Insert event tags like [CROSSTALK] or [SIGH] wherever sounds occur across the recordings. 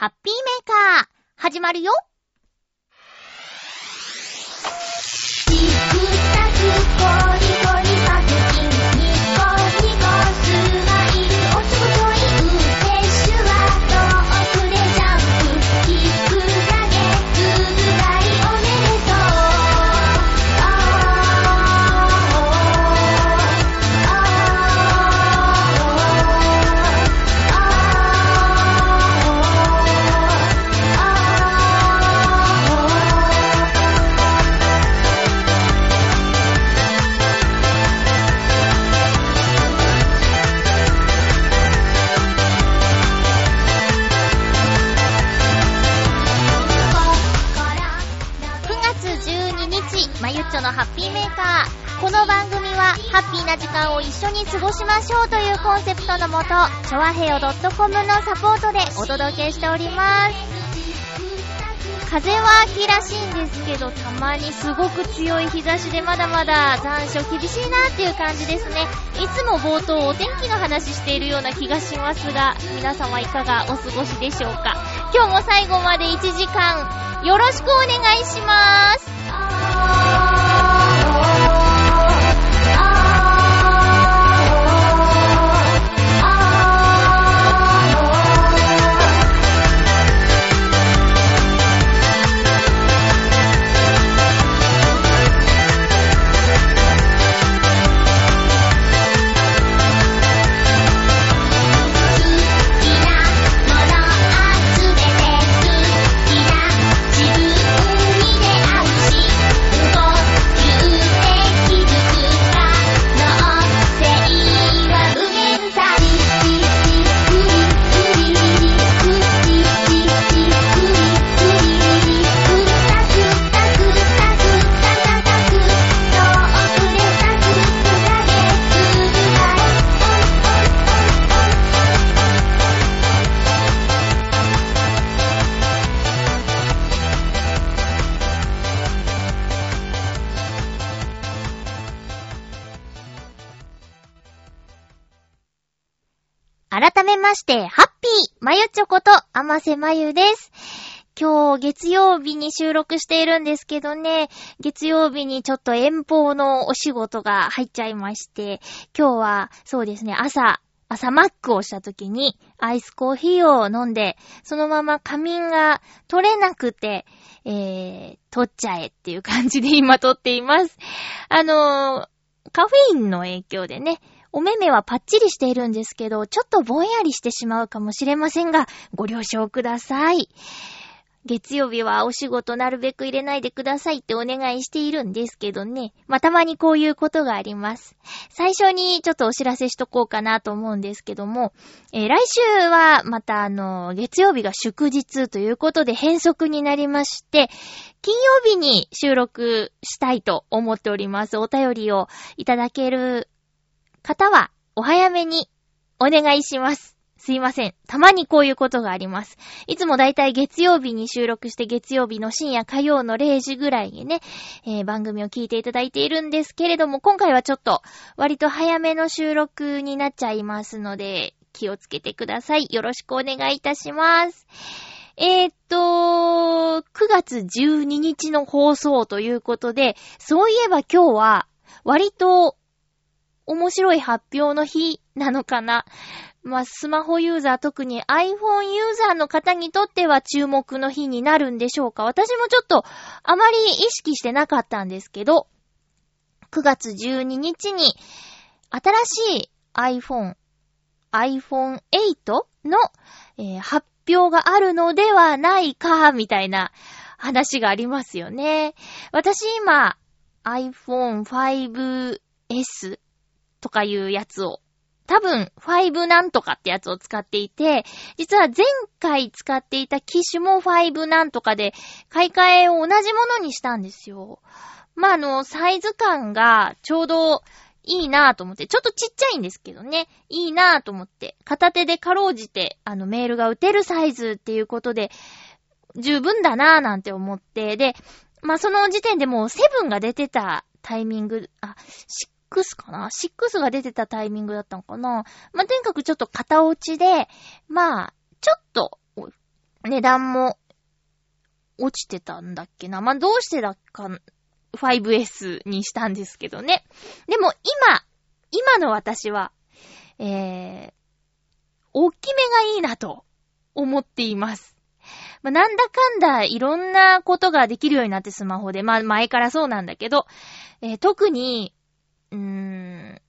ハッピーメーカー、始まるよ。な時間を一緒に過ごしましょうというコンセプトのもと、ちょわへよ .com のサポートでお届けしております。風は秋らしいんですけど、たまにすごく強い日差しでまだまだ残暑厳しいなっていう感じですね。いつも冒頭お天気の話しているような気がしますが、皆様いかがお過ごしでしょうか。今日も最後まで1時間、よろしくお願いします。して、ハッピーまゆちょこと、あませまゆです。今日月曜日に収録しているんですけどね、月曜日にちょっと遠方のお仕事が入っちゃいまして、今日はそうですね、朝、朝マックをした時にアイスコーヒーを飲んで、そのまま仮眠が取れなくて、えー、取っちゃえっていう感じで今撮っています。あのーカフェインの影響でね、お目目はパッチリしているんですけど、ちょっとぼんやりしてしまうかもしれませんが、ご了承ください。月曜日はお仕事なるべく入れないでくださいってお願いしているんですけどね。まあ、たまにこういうことがあります。最初にちょっとお知らせしとこうかなと思うんですけども、えー来週はまたあの、月曜日が祝日ということで変則になりまして、金曜日に収録したいと思っております。お便りをいただける方はお早めにお願いします。すいません。たまにこういうことがあります。いつもだいたい月曜日に収録して月曜日の深夜火曜の0時ぐらいにね、えー番組を聞いていただいているんですけれども、今回はちょっと割と早めの収録になっちゃいますので、気をつけてください。よろしくお願いいたします。えーっと、9月12日の放送ということで、そういえば今日は割と面白い発表の日なのかな。まあ、スマホユーザー、特に iPhone ユーザーの方にとっては注目の日になるんでしょうか。私もちょっとあまり意識してなかったんですけど、9月12日に新しい iPhone、iPhone 8の、えー発表があるのではないか、みたいな話がありますよね。私今 iPhone 5S とかいうやつを多分、5なんとかってやつを使っていて、実は前回使っていた機種も5なんとかで、買い替えを同じものにしたんですよ。まあ、あの、サイズ感がちょうどいいなぁと思って、ちょっとちっちゃいんですけどね、いいなぁと思って、片手でかろうじて、あの、メールが打てるサイズっていうことで、十分だなぁなんて思って、で、まあ、その時点でもう7が出てたタイミング、あ、6かな ?6 が出てたタイミングだったのかな？まあ、とにかくちょっと片落ちで、まあ、ちょっと、値段も落ちてたんだっけな？まあ、どうしてだっか、5S にしたんですけどね。でも今、今の私は、えー、大きめがいいなと思っています。まあ、なんだかんだいろんなことができるようになってスマホで、まあ前からそうなんだけど、えー特に、うーん、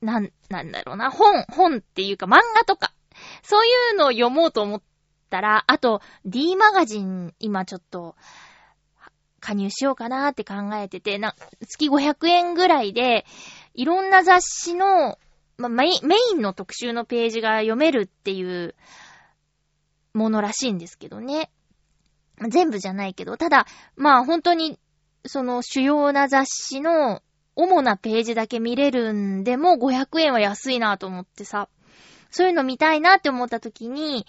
なん、なんだろうな、本、本っていうか漫画とか、そういうのを読もうと思ったら、あと D マガジン今ちょっと、加入しようかなって考えてて、な、月500円ぐらいで、いろんな雑誌の、ま、メイメインの特集のページが読めるっていうものらしいんですけどね。全部じゃないけど、ただ、まあ本当に、その主要な雑誌の主なページだけ見れるんでも500円は安いなと思ってさ、そういうの見たいなって思った時に、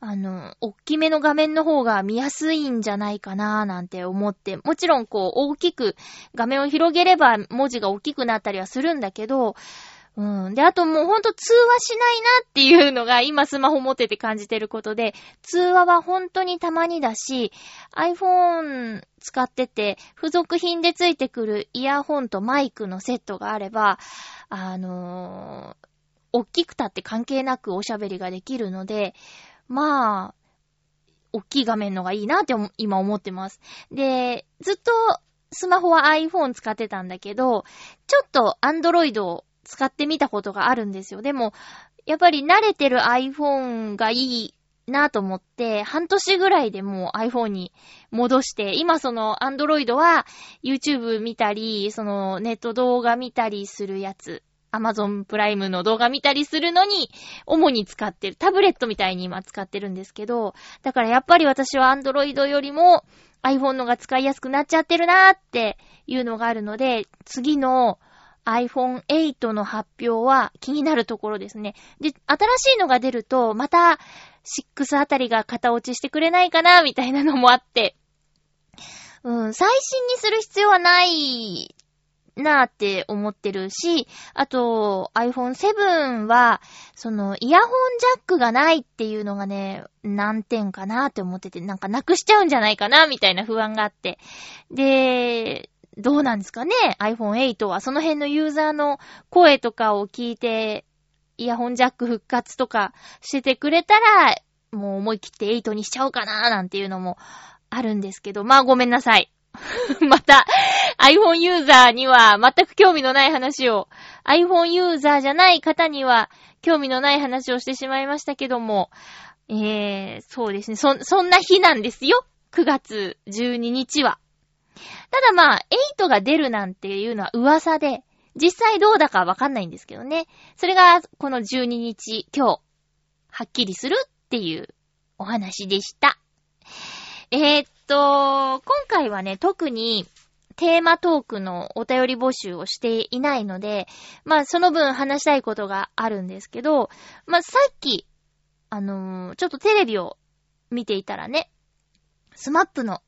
あの、大きめの画面の方が見やすいんじゃないかななんて思って、もちろんこう大きく画面を広げれば文字が大きくなったりはするんだけど、うん。で、あともうほんと通話しないなっていうのが今スマホ持ってて感じてることで、通話は本当にたまにだし、iPhone 使ってて、付属品でついてくるイヤホンとマイクのセットがあれば、あのー、大きくたって関係なくおしゃべりができるので、まあ、大きい画面のがいいなって今思ってます。で、ずっとスマホは iPhone 使ってたんだけど、ちょっと Android を使ってみたことがあるんですよ。でも、やっぱり慣れてる iPhone がいいなと思って、半年ぐらいでもう iPhone に戻して、今その Android は YouTube 見たり、そのネット動画見たりするやつ、Amazon プライムの動画見たりするのに、主に使ってる。タブレットみたいに今使ってるんですけど、だからやっぱり私は Android よりも iPhone のが使いやすくなっちゃってるなーっていうのがあるので、次の iPhone 8の発表は気になるところですね。で、新しいのが出ると、また6あたりが型落ちしてくれないかな、みたいなのもあって。うん、最新にする必要はないなーって思ってるし、あと iPhone 7は、そのイヤホンジャックがないっていうのがね、難点かなーって思ってて、なんかなくしちゃうんじゃないかな、みたいな不安があって。で、どうなんですかね ?iPhone 8はその辺のユーザーの声とかを聞いて、イヤホンジャック復活とかしててくれたら、もう思い切って8にしちゃおうかななんていうのもあるんですけど、まあごめんなさい。[LAUGHS] また、iPhone ユーザーには全く興味のない話を、iPhone ユーザーじゃない方には興味のない話をしてしまいましたけども、えー、そうですね。そ、そんな日なんですよ。9月12日は。ただまあ、8が出るなんていうのは噂で、実際どうだかわかんないんですけどね。それが、この12日、今日、はっきりするっていうお話でした。えー、っと、今回はね、特にテーマトークのお便り募集をしていないので、まあその分話したいことがあるんですけど、まあさっき、あのーちょっとテレビを見ていたらね、スマップの、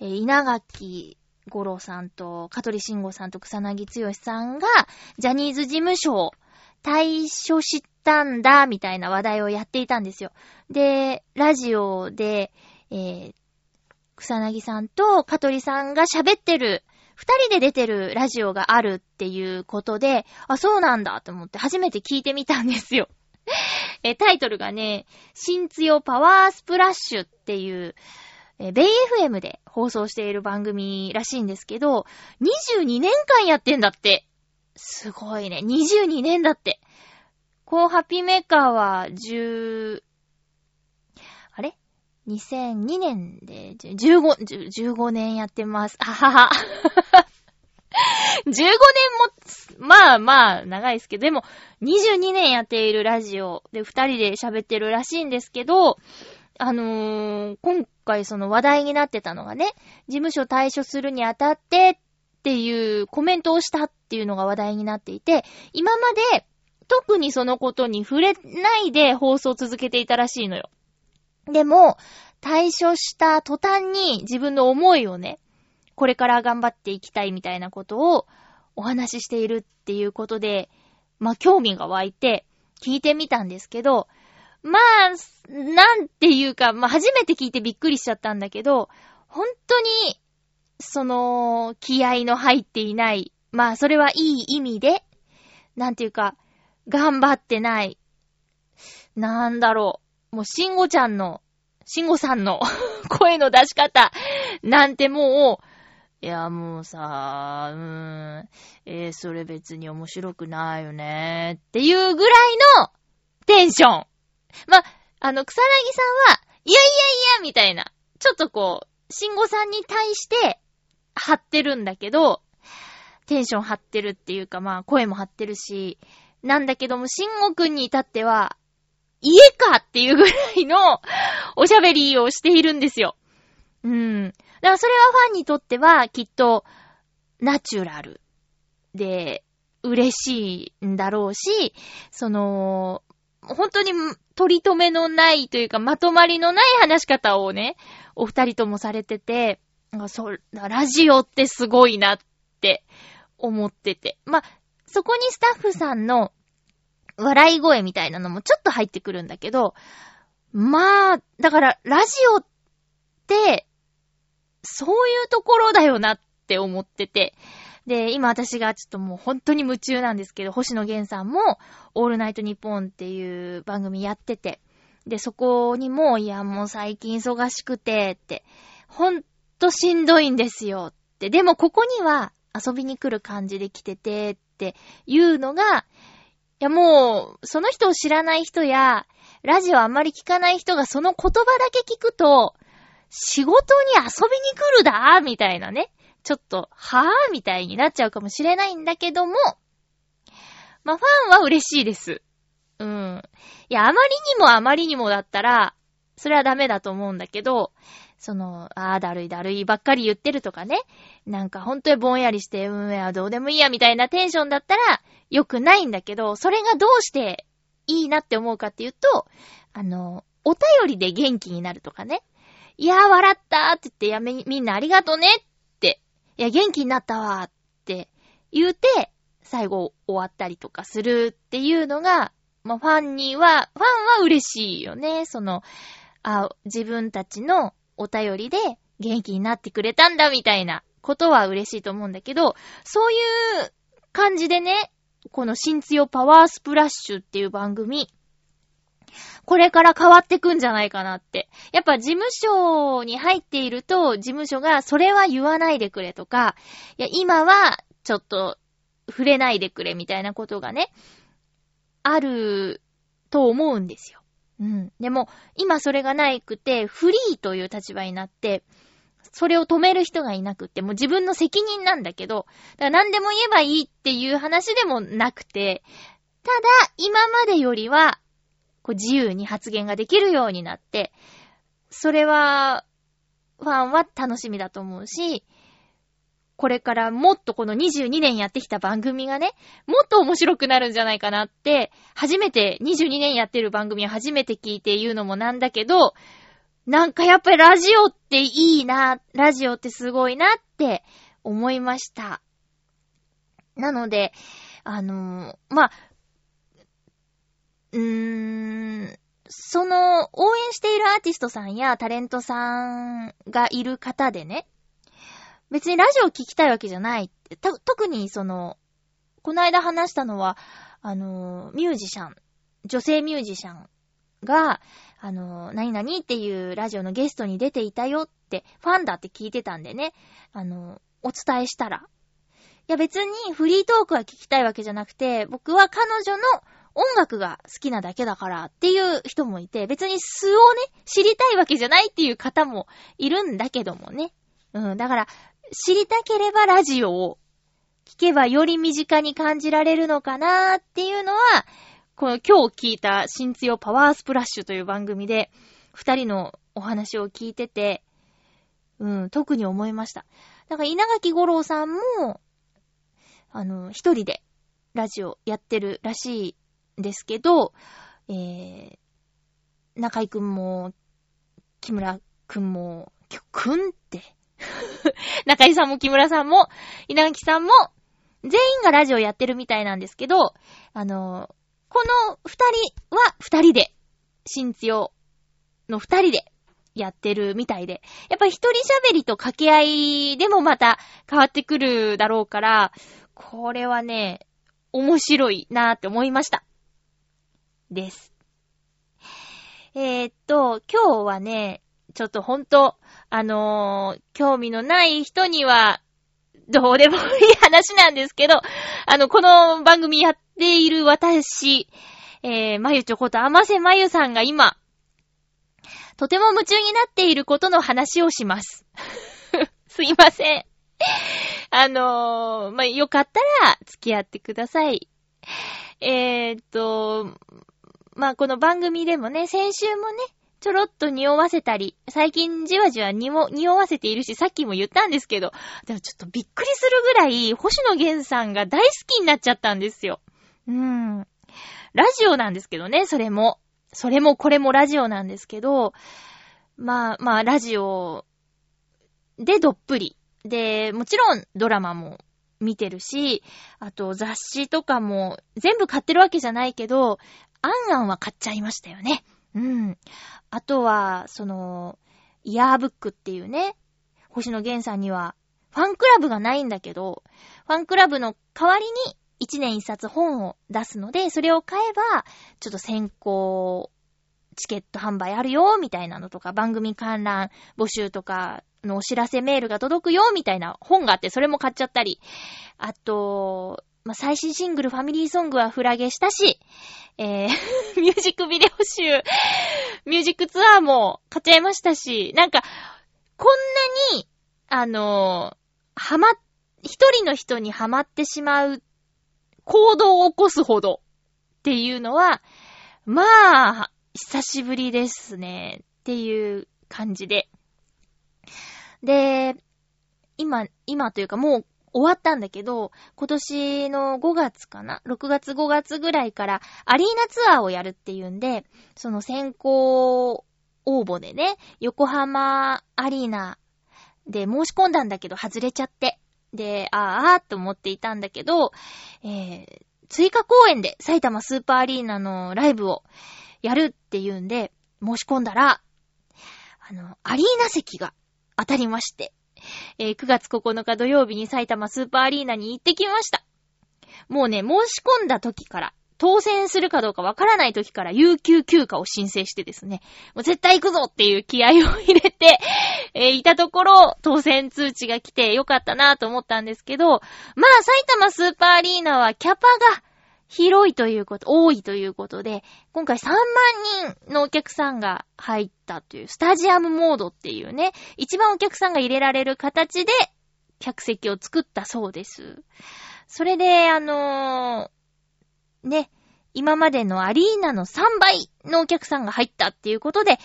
えー稲垣五郎さんと、香取慎吾さんと草薙剛さんが、ジャニーズ事務所を退所したんだ、みたいな話題をやっていたんですよ。で、ラジオで、えー草薙さんと香取さんが喋ってる、二人で出てるラジオがあるっていうことで、あ、そうなんだと思って初めて聞いてみたんですよ。[LAUGHS] え、タイトルがね、新強パワースプラッシュっていう、え、ベイ FM で放送している番組らしいんですけど、22年間やってんだって。すごいね。22年だって。こう、ハッピーメーカーは10、あれ ?2002 年で15、15年やってます。ははは。[LAUGHS] 15年も、まあまあ、長いですけど、でも、22年やっているラジオで二人で喋ってるらしいんですけど、あのー今回その話題になってたのがね、事務所退所するにあたってっていうコメントをしたっていうのが話題になっていて、今まで特にそのことに触れないで放送を続けていたらしいのよ。でも、退所した途端に自分の思いをね、これから頑張っていきたいみたいなことをお話ししているっていうことで、まあ、興味が湧いて聞いてみたんですけど、まあ、なんていうか、まあ初めて聞いてびっくりしちゃったんだけど、本当に、その、気合の入っていない。まあそれはいい意味で、なんていうか、頑張ってない。なんだろう。もう、しんごちゃんの、しんごさんの [LAUGHS] 声の出し方、なんてもう、いや、もうさ、うーん、えー、それ別に面白くないよね、っていうぐらいのテンション。ま、あの、草薙さんは、いやいやいや、みたいな、ちょっとこう、しんごさんに対して、張ってるんだけど、テンション張ってるっていうか、まあ、声も張ってるし、なんだけども、しんごくんに至っては、家かっていうぐらいのおしゃべりをしているんですよ。うん。だからそれはファンにとっては、きっと、ナチュラルで、嬉しいんだろうし、その、本当に取り留めのないというか、まとまりのない話し方をね、お二人ともされてて、そう、ラジオってすごいなって思ってて。ま、そこにスタッフさんの笑い声みたいなのもちょっと入ってくるんだけど、まあ、だから、ラジオって、そういうところだよなって思ってて。で、今私がちょっともう本当に夢中なんですけど、星野源さんも、オールナイトニッポンっていう番組やってて、で、そこにも、いや、もう最近忙しくて、って、ほんとしんどいんですよ、って。でもここには遊びに来る感じで来てて、っていうのが、いやもう、その人を知らない人や、ラジオあんまり聞かない人がその言葉だけ聞くと、仕事に遊びに来るだみたいなね。ちょっと、はぁみたいになっちゃうかもしれないんだけども、まあ、ファンは嬉しいです。うん。いや、あまりにもあまりにもだったら、それはダメだと思うんだけど、その、ああ、だるいだるいばっかり言ってるとかね。なんか本当にぼんやりして、うん、いや、どうでもいいや、みたいなテンションだったら、良くないんだけど、それがどうしていいなって思うかっていうと、あの、お便りで元気になるとかね。いやー、笑ったーって言って、や、みみんなありがとねっ、いや、元気になったわって言うて、最後終わったりとかするっていうのが、まあ、ファンには、ファンは嬉しいよね。その、あ、自分たちのお便りで元気になってくれたんだみたいなことは嬉しいと思うんだけど、そういう感じでね、この新強パワースプラッシュっていう番組、これから変わってくんじゃないかなって。やっぱ事務所に入っていると、事務所がそれは言わないでくれとか、いや、今はちょっと触れないでくれみたいなことがね、あると思うんですよ。うん。でも、今それがないくて、フリーという立場になって、それを止める人がいなくって、もう自分の責任なんだけど、だから何でも言えばいいっていう話でもなくて、ただ、今までよりは、こう自由に発言ができるようになって、それは、ファンは楽しみだと思うし、これからもっとこの22年やってきた番組がね、もっと面白くなるんじゃないかなって、初めて、22年やってる番組を初めて聞いて言うのもなんだけど、なんかやっぱりラジオっていいな、ラジオってすごいなって思いました。なので、あのーまあ、うーん、その、応援しているアーティストさんやタレントさんがいる方でね、別にラジオ聞きたいわけじゃない。特にその、この間話したのは、あの、ミュージシャン、女性ミュージシャンが、あの、何々っていうラジオのゲストに出ていたよって、ファンだって聞いてたんでね、あの、お伝えしたら。いや別にフリートークは聞きたいわけじゃなくて、僕は彼女の音楽が好きなだけだからっていう人もいて、別に素をね、知りたいわけじゃないっていう方もいるんだけどもね。うん、だから、知りたければラジオを聞けばより身近に感じられるのかなーっていうのは、この今日聞いた新強パワースプラッシュという番組で、二人のお話を聞いてて、うん、特に思いました。だから稲垣吾郎さんも、あの、一人でラジオやってるらしいですけど、えー、中井くんも、木村くんも、くんって、[LAUGHS] 中井さんも木村さんも、稲垣さんも、全員がラジオやってるみたいなんですけど、あの、この二人は二人で新津代の二人でやってるみたいで、やっぱり一人喋りと掛け合いでもまた変わってくるだろうから、これはね、面白いなーって思いました。です。えーっと、今日はね、ちょっとほんと、あのー興味のない人には、どうでもいい話なんですけど、あの、この番組やっている私、えー、まゆちょことあませまゆさんが今、とても夢中になっていることの話をします。[LAUGHS] すいません。あのー、まあ、よかったら付き合ってください。えーっと、まあ、この番組でもね、先週もね、ちょろっと匂わせたり、最近じわじわ匂わせているし、さっきも言ったんですけど、でもちょっとびっくりするぐらい、星野源さんが大好きになっちゃったんですよ。うーん。ラジオなんですけどね、それも。それもこれもラジオなんですけど、まあまあ、ラジオでどっぷり。で、もちろんドラマも見てるし、あと雑誌とかも全部買ってるわけじゃないけど、アンアンは買っちゃいましたよね。うん。あとは、その、イヤーブックっていうね、星野源さんには、ファンクラブがないんだけど、ファンクラブの代わりに1年1冊本を出すので、それを買えば、ちょっと先行チケット販売あるよ、みたいなのとか、番組観覧募集とかのお知らせメールが届くよ、みたいな本があって、それも買っちゃったり。あと、まあ、最新シングルファミリーソングはフラゲしたし、えー、[LAUGHS] ミュージックビデオ集、ミュージックツアーも買っちゃいましたし、なんか、こんなに、あのーはま、一人の人にハマってしまう行動を起こすほどっていうのは、まあ、久しぶりですね。っていう感じで。で、今、今というかもう終わったんだけど、今年の5月かな ?6 月5月ぐらいからアリーナツアーをやるっていうんで、その先行応募でね、横浜アリーナで申し込んだんだけど外れちゃって。で、あーあーと思っていたんだけど、えー、追加公演で埼玉スーパーアリーナのライブをやるっていうんで、申し込んだら、あの、アリーナ席が当たりまして、えー9月9日土曜日に埼玉スーパーアリーナに行ってきました。もうね、申し込んだ時から、当選するかどうかわからない時から有給休暇を申請してですね、もう絶対行くぞっていう気合を入れて、えーいたところ、当選通知が来てよかったなと思ったんですけど、まあ、埼玉スーパーアリーナはキャパが広いということ、多いということで、今回3万人のお客さんが入ったという、スタジアムモードっていうね、一番お客さんが入れられる形で、客席を作ったそうです。それで、あのーね、今までのアリーナの3倍のお客さんが入ったっていうことで、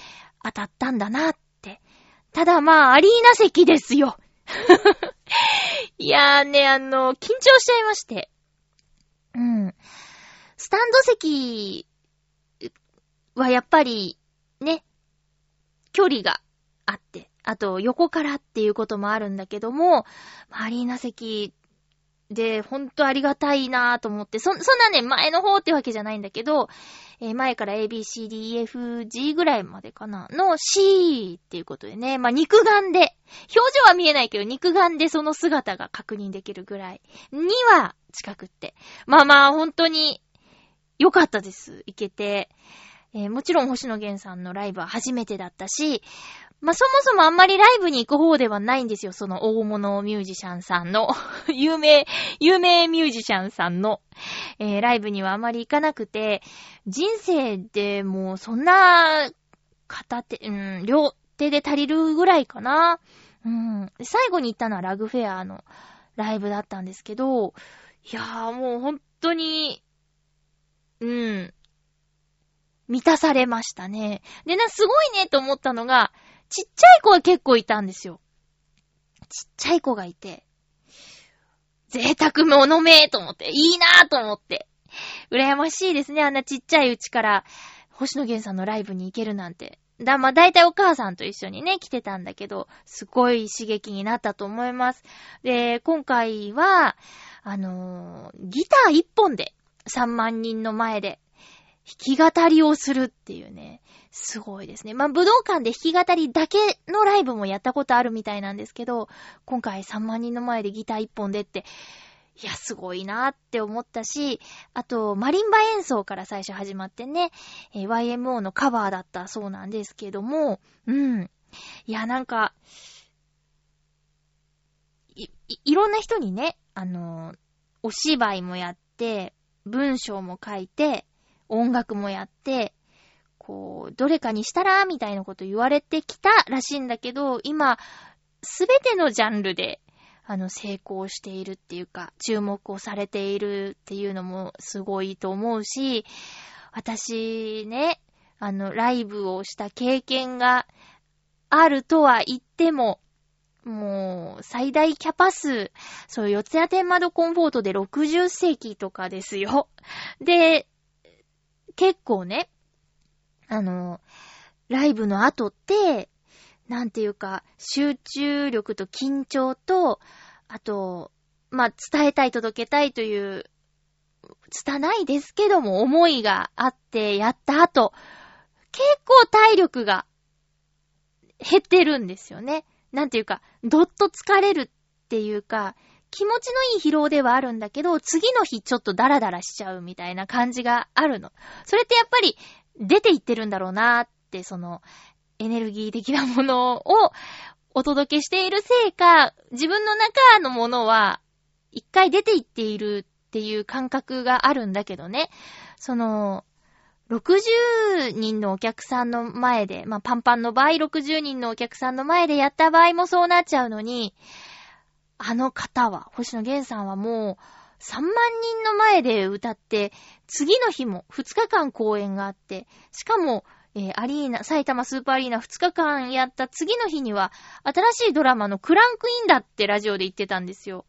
当たったんだなって。ただまあ、アリーナ席ですよ。[LAUGHS] いやーね、あの、緊張しちゃいまして。うん。スタンド席はやっぱり、ね、距離があって、あと横からっていうこともあるんだけども、アリーナ席で、ほんとありがたいなぁと思って、そ、そんなね、前の方ってわけじゃないんだけど、えー前から A, B, C, D, E, F, G ぐらいまでかな、の C っていうことでね、まあ、肉眼で、表情は見えないけど、肉眼でその姿が確認できるぐらいには近くって。まあまあ、本当に良かったです。いけて。えーもちろん星野源さんのライブは初めてだったし、まあ、そもそもあんまりライブに行く方ではないんですよ。その大物ミュージシャンさんの、[LAUGHS] 有名、有名ミュージシャンさんの、えーライブにはあまり行かなくて、人生でもうそんな、片手、うん、両手で足りるぐらいかな。うん。最後に行ったのはラグフェアのライブだったんですけど、いやーもう本当に、うん、満たされましたね。でな、すごいねと思ったのが、ちっちゃい子が結構いたんですよ。ちっちゃい子がいて、贅沢者めと思って、いいなぁと思って。羨ましいですね、あんなちっちゃいうちから、星野源さんのライブに行けるなんて。だ、まあ、大体お母さんと一緒にね、来てたんだけど、すごい刺激になったと思います。で、今回は、あのーギター一本で3万人の前で弾き語りをするっていうね、すごいですね。まあ、武道館で弾き語りだけのライブもやったことあるみたいなんですけど、今回3万人の前でギター1本でって、いや、すごいなって思ったし、あと、マリンバ演奏から最初始まってね、えー、YMO のカバーだったそうなんですけども、うん。いや、なんか、い、い、いろんな人にね、あのー、お芝居もやって、文章も書いて、音楽もやって、こう、どれかにしたらみたいなこと言われてきたらしいんだけど、今、すべてのジャンルで、あの、成功しているっていうか、注目をされているっていうのもすごいと思うし、私ね、あの、ライブをした経験があるとは言っても、もう、最大キャパ数、そう、四谷天窓コンフォートで60席とかですよ。で、結構ね、あの、ライブの後って、なんていうか、集中力と緊張と、あと、まあ、伝えたい、届けたいという、拙いですけども、思いがあってやった後、結構体力が減ってるんですよね。なんていうか、どっと疲れるっていうか、気持ちのいい疲労ではあるんだけど、次の日ちょっとダラダラしちゃうみたいな感じがあるの。それってやっぱり出ていってるんだろうなーって、その、エネルギー的なものをお届けしているせいか、自分の中のものは一回出ていっているっていう感覚があるんだけどね。その、60人のお客さんの前で、まあ、パンパンの場合60人のお客さんの前でやった場合もそうなっちゃうのに、あの方は、星野源さんはもう3万人の前で歌って、次の日も2日間公演があって、しかも、えー、アリーナ、埼玉スーパーアリーナ2日間やった次の日には、新しいドラマのクランクインだってラジオで言ってたんですよ。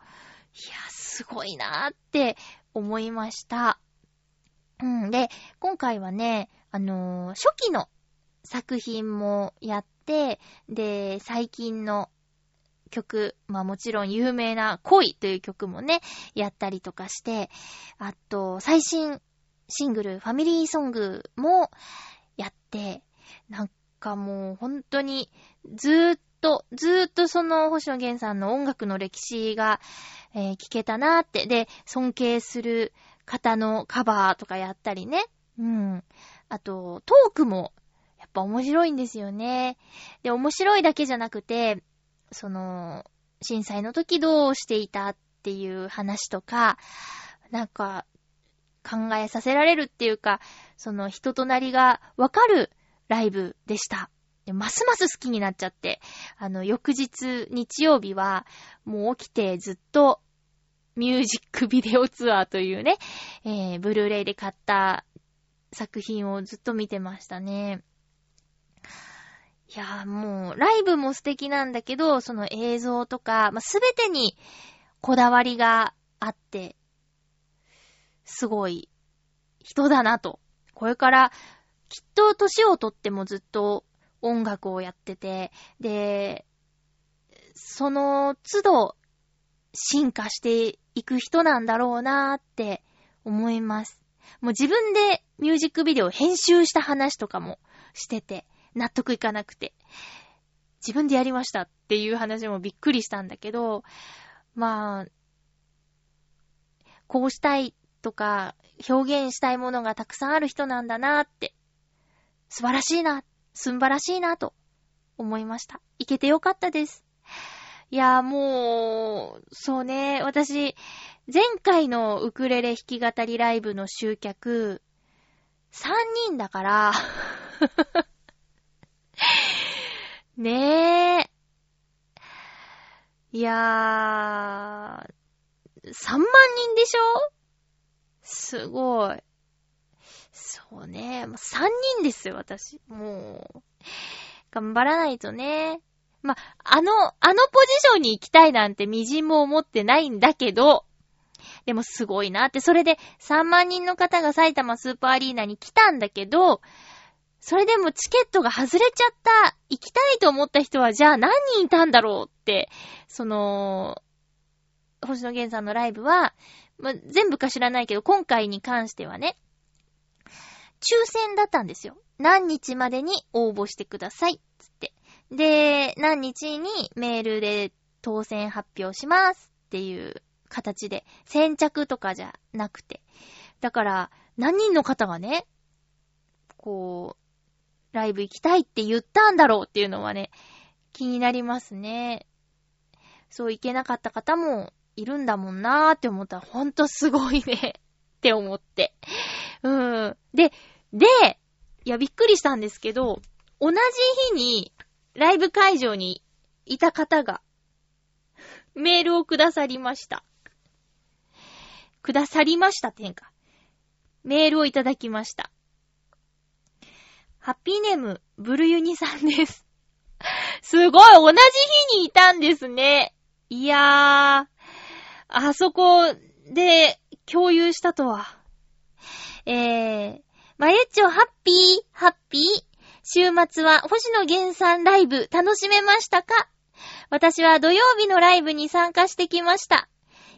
いや、すごいなーって思いました。うん。で、今回はね、あのー、初期の作品もやって、で、最近の曲、まあもちろん有名な恋という曲もね、やったりとかして、あと、最新シングル、ファミリーソングもやって、なんかもう本当にずーっと、ずーっとその星野源さんの音楽の歴史が、えー、聞けたなーって、で、尊敬する方のカバーとかやったりね。うん。あと、トークも、やっぱ面白いんですよね。で、面白いだけじゃなくて、その、震災の時どうしていたっていう話とか、なんか、考えさせられるっていうか、その人となりがわかるライブでした。ますます好きになっちゃって、あの、翌日、日曜日は、もう起きてずっとミュージックビデオツアーというね、えー、ブルーレイで買った作品をずっと見てましたね。いやーもう、ライブも素敵なんだけど、その映像とか、まあ、すべてにこだわりがあって、すごい人だなと。これから、きっと年をとってもずっと音楽をやってて、で、その都度進化していく人なんだろうなーって思います。もう自分でミュージックビデオ編集した話とかもしてて、納得いかなくて。自分でやりましたっていう話もびっくりしたんだけど、まあ、こうしたいとか、表現したいものがたくさんある人なんだなって、素晴らしいな、すんばらしいなと思いました。いけてよかったです。いや、もう、そうね、私、前回のウクレレ弾き語りライブの集客、3人だから [LAUGHS] ねえ。いやー、3万人でしょ？すごい。そうね。もう3人ですよ、私。もう。頑張らないとね。まあ、の、あのポジションに行きたいなんて微塵も思ってないんだけど、でもすごいなって、それで3万人の方が埼玉スーパーアリーナに来たんだけど、それでもチケットが外れちゃった、行きたいと思った人はじゃあ何人いたんだろうって、その、星野源さんのライブは、ま全部か知らないけど、今回に関してはね、抽選だったんですよ。何日までに応募してください。つって。で、何日にメールで当選発表しますっていう形で、先着とかじゃなくて。だから、何人の方がね、こう、ライブ行きたいって言ったんだろうっていうのはね、気になりますね。そう行けなかった方もいるんだもんなーって思ったら、ほんとすごいね [LAUGHS] って思って。うん。で、で、いや、びっくりしたんですけど、同じ日に、ライブ会場にいた方が、メールをくださりました。くださりましたって変か。メールをいただきました。ハッピーネーム、ブルユニさんです。[LAUGHS] すごい同じ日にいたんですね。いやー、あそこで共有したとは。えー、まゆっちょハッピー、ハッピー。週末は星野源さんライブ楽しめましたか？私は土曜日のライブに参加してきました。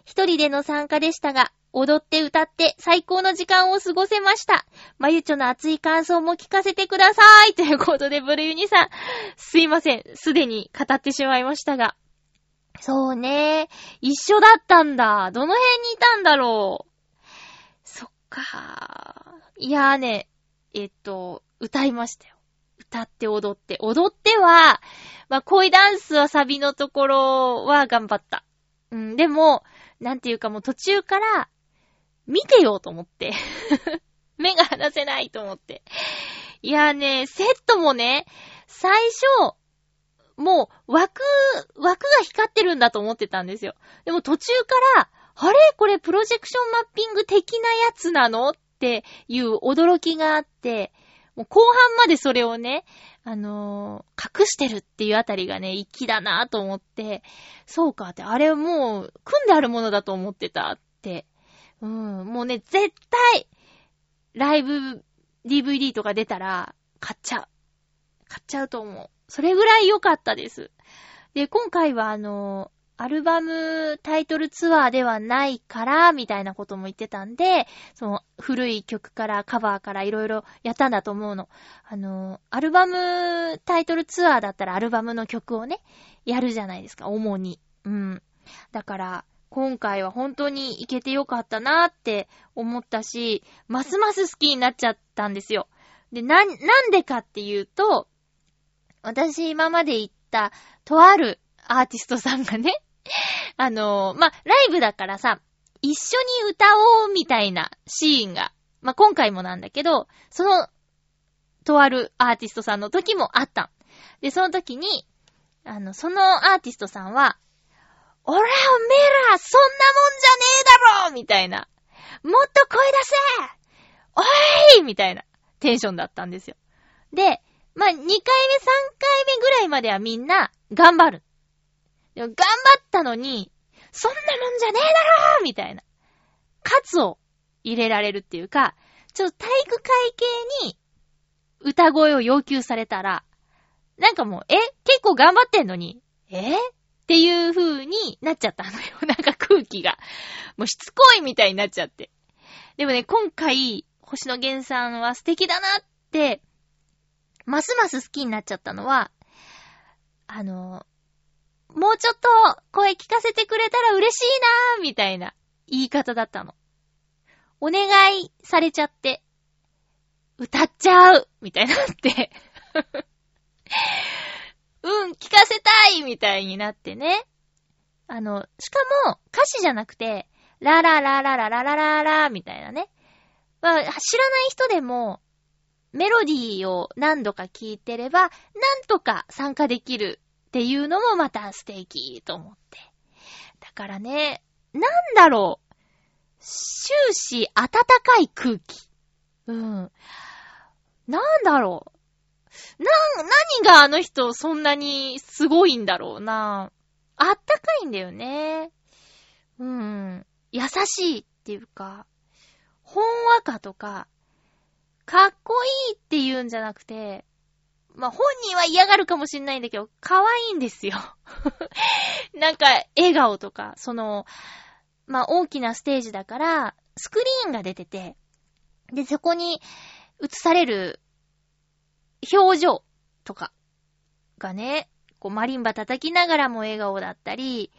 一人での参加でしたが、踊って歌って最高の時間を過ごせました。まゆちょの熱い感想も聞かせてください。ということで、ブルユニさん、すいません。すでに語ってしまいましたが。そうね。一緒だったんだ。どの辺にいたんだろう。そっか。いやーね、えっと、歌いましたよ。歌って踊って。踊っては、まあ、恋ダンスはサビのところは頑張った。うん、でも、なんていうかもう途中から、見てようと思って。[LAUGHS] 目が離せないと思って。いやね、セットもね、最初、もう枠、枠が光ってるんだと思ってたんですよ。でも途中から、あれ？これプロジェクションマッピング的なやつなの？っていう驚きがあって、もう後半までそれをね、あのー隠してるっていうあたりがね、粋だなと思って、そうかって、あれもう、組んであるものだと思ってたって。うん、もうね、絶対、ライブ DVD とか出たら、買っちゃう。買っちゃうと思う。それぐらい良かったです。で、今回はあの、アルバムタイトルツアーではないから、みたいなことも言ってたんで、その古い曲からカバーからいろいろやったんだと思うの。あの、アルバムタイトルツアーだったらアルバムの曲をね、やるじゃないですか、主に。うん。だから、今回は本当に行けてよかったなーって思ったし、ますます好きになっちゃったんですよ。で、な、なんでかっていうと、私今まで行った、とあるアーティストさんがね、[LAUGHS] あのまあ、ライブだからさ、一緒に歌おうみたいなシーンが、まあ、今回もなんだけど、その、とあるアーティストさんの時もあった。で、その時に、あの、そのアーティストさんは、俺はおめえら、そんなもんじゃねえだろみたいな。もっと声出せおいみたいなテンションだったんですよ。で、まあ、2回目、3回目ぐらいまではみんな頑張る。頑張ったのに、そんなもんじゃねえだろみたいな。喝を入れられるっていうか、ちょっと体育会系に歌声を要求されたら、なんかもう、え？結構頑張ってんのに、え？っていう風になっちゃったのよ。[LAUGHS] なんか空気が。もうしつこいみたいになっちゃって。でもね、今回、星野源さんは素敵だなって、ますます好きになっちゃったのは、あの、もうちょっと声聞かせてくれたら嬉しいなーみたいな言い方だったの。お願いされちゃって、歌っちゃうみたいになって。[LAUGHS] うん、聞かせたいみたいになってね。あの、しかも歌詞じゃなくて、ラララララララララみたいなね。まあ、知らない人でも、メロディーを何度か聞いてれば、なんとか参加できるっていうのもまた素敵と思って。だからね、なんだろう。終始暖かい空気。うん。なんだろう。な、何があの人そんなにすごいんだろうな。あったかいんだよね。うん。優しいっていうか、ほんわかとか、かっこいいって言うんじゃなくて、まあ、本人は嫌がるかもしんないんだけど、可愛いんですよ。[LAUGHS] なんか、笑顔とか、その、まあ、大きなステージだから、スクリーンが出てて、で、そこに、映される表情とかがね、こうマリンバ叩きながらも笑顔だったり、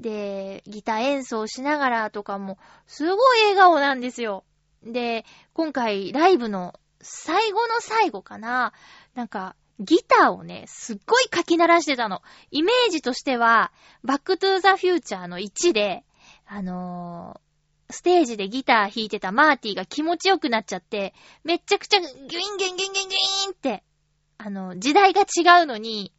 で、ギター演奏しながらとかも、すごい笑顔なんですよ。で、今回ライブの最後の最後かな、なんか、ギターをね、すっごい書き鳴らしてたの。イメージとしては、バックトゥーザフューチャーの1で、あのー、ステージでギター弾いてたマーティが気持ちよくなっちゃって、めっちゃくちゃギュインギュインギュインギュインギュインって、あの、時代が違うのに、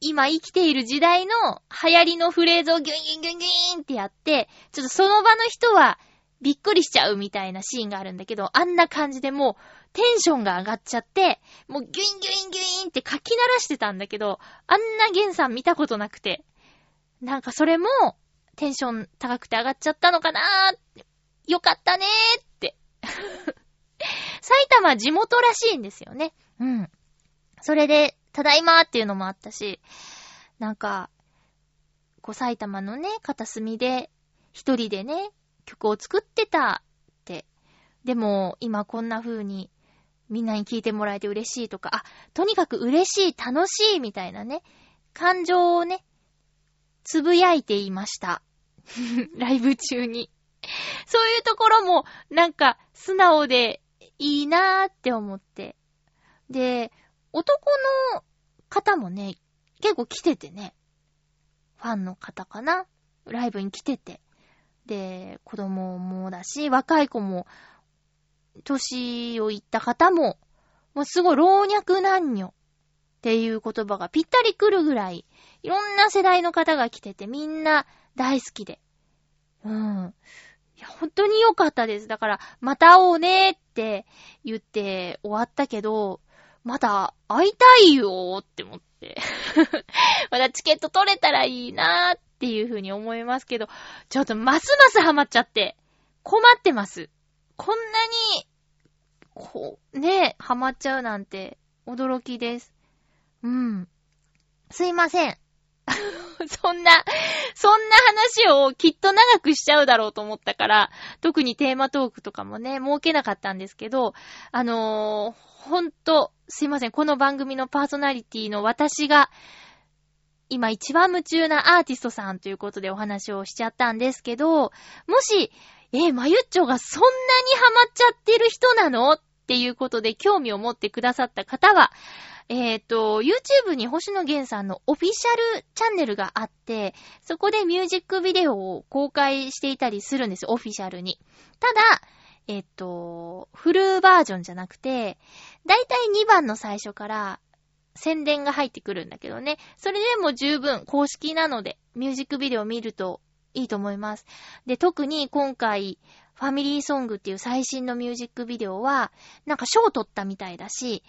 今生きている時代の流行りのフレーズをギュインギュインギュインギュインってやって、ちょっとその場の人はびっくりしちゃうみたいなシーンがあるんだけど、あんな感じでもうテンションが上がっちゃって、もうギュインギュインギュインって書き鳴らしてたんだけど、あんなゲンさん見たことなくて、なんかそれもテンション高くて上がっちゃったのかなーよかったねーって。[LAUGHS] 埼玉地元らしいんですよね。うん。それで、ただいまーっていうのもあったし、なんか、こう埼玉のね、片隅で、一人でね、曲を作ってたって。でも、今こんな風に、みんなに聞いてもらえて嬉しいとか、あ、とにかく嬉しい、楽しいみたいなね、感情をね、つぶやいていました。[LAUGHS] ライブ中に。そういうところも、なんか、素直でいいなーって思って。で、男の方もね、結構来ててね。ファンの方かなライブに来てて。で、子供もだし、若い子も、年をいった方も、もうすごい老若男女っていう言葉がぴったり来るぐらい、いろんな世代の方が来てて、みんな大好きで。うん。いや、本当に良かったです。だから、また会おうねって言って終わったけど、まだ会いたいよって思って。[LAUGHS] まだチケット取れたらいいなーっていう風に思いますけど、ちょっとますますハマっちゃって、困ってます。こんなに、こう、ね、ハマっちゃうなんて、驚きです。うん。すいません。[LAUGHS] そんな、そんな話をきっと長くしちゃうだろうと思ったから、特にテーマトークとかもね、設けなかったんですけど、あのー、ほんと、すいません、この番組のパーソナリティの私が、今一番夢中なアーティストさんということでお話をしちゃったんですけど、もし、えまゆっちょがそんなにハマっちゃってる人なの？っていうことで興味を持ってくださった方は、えっ、ー、と、YouTube に星野源さんのオフィシャルチャンネルがあって、そこでミュージックビデオを公開していたりするんですオフィシャルに。ただ、えっ、ー、と、フルバージョンじゃなくて、だいたい2番の最初から宣伝が入ってくるんだけどね。それでも十分公式なので、ミュージックビデオを見るといいと思います。で、特に今回、ファミリーソングっていう最新のミュージックビデオは、なんか賞を取ったみたいだし、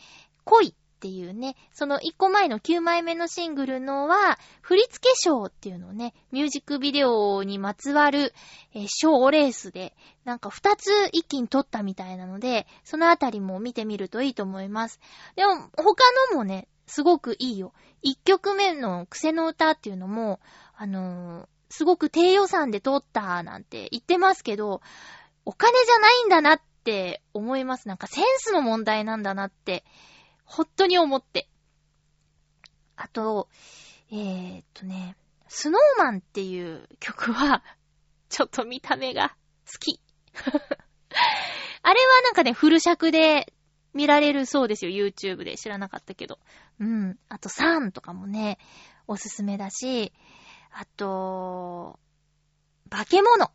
恋っていうね、その1個前の9枚目のシングルのは、振付賞っていうのをね、ミュージックビデオにまつわる、えー、賞レースで、なんか2つ一気に撮ったみたいなので、そのあたりも見てみるといいと思います。でも、他のもね、すごくいいよ。1曲目の癖の歌っていうのも、あのー、すごく低予算で撮ったなんて言ってますけど、お金じゃないんだなって思います。なんかセンスの問題なんだなって本当に思って。あと、えー、っとね、スノーマンっていう曲は、[LAUGHS] ちょっと見た目が好き。[LAUGHS] あれはなんかね、フル尺で見られるそうですよ、YouTube で。知らなかったけど。うん。あと、サンとかもね、おすすめだし、あと、化け物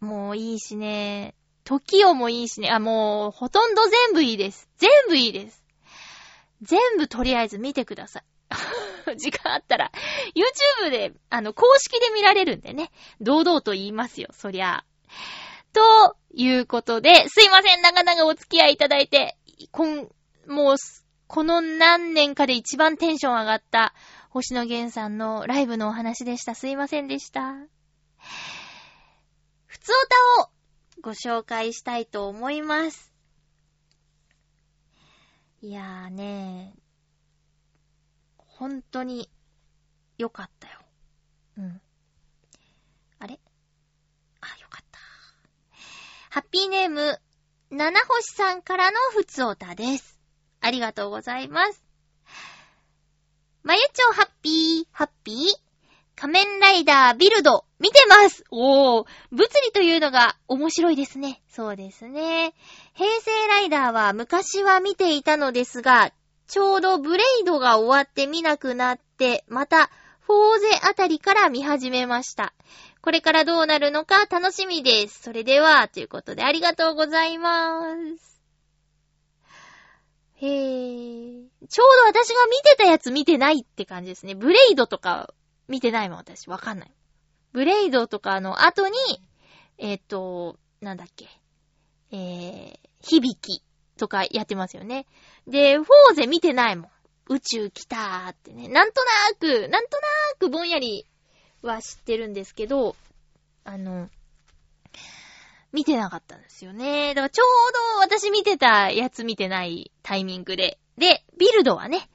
もういいしね、時をもいいしね、あ、もう、ほとんど全部いいです。全部いいです。全部とりあえず見てください。[LAUGHS] 時間あったら、YouTube で、あの、公式で見られるんでね、堂々と言いますよ、そりゃ。ということで、すいません、長々お付き合いいただいて、こん、もう、この何年かで一番テンション上がった星野源さんのライブのお話でした。すいませんでした。ふつおたをご紹介したいと思います。いやーねー本当に良かったよ。うん。あれ？あ、よかった。ハッピーネーム、七星さんからのふつおたです。ありがとうございます。まゆちょハッピー、ハッピー。仮面ライダービルド、見てますおー、物理というのが面白いですね。そうですね。平成ライダーは昔は見ていたのですが、ちょうどブレイドが終わって見なくなって、また、フォーゼあたりから見始めました。これからどうなるのか楽しみです。それでは、ということでありがとうございます。へぇー。ちょうど私が見てたやつ見てないって感じですね。ブレイドとか見てないもん、私。わかんない。ブレイドとかの後に、えっ、と、なんだっけ。えー、響きとかやってますよね。で、フォーゼ見てないもん。宇宙来たーってね。なんとなーく、なんとなーくぼんやりは知ってるんですけど、あの、見てなかったんですよね。だからちょうど私見てたやつ見てないタイミングで。で、ビルドはね。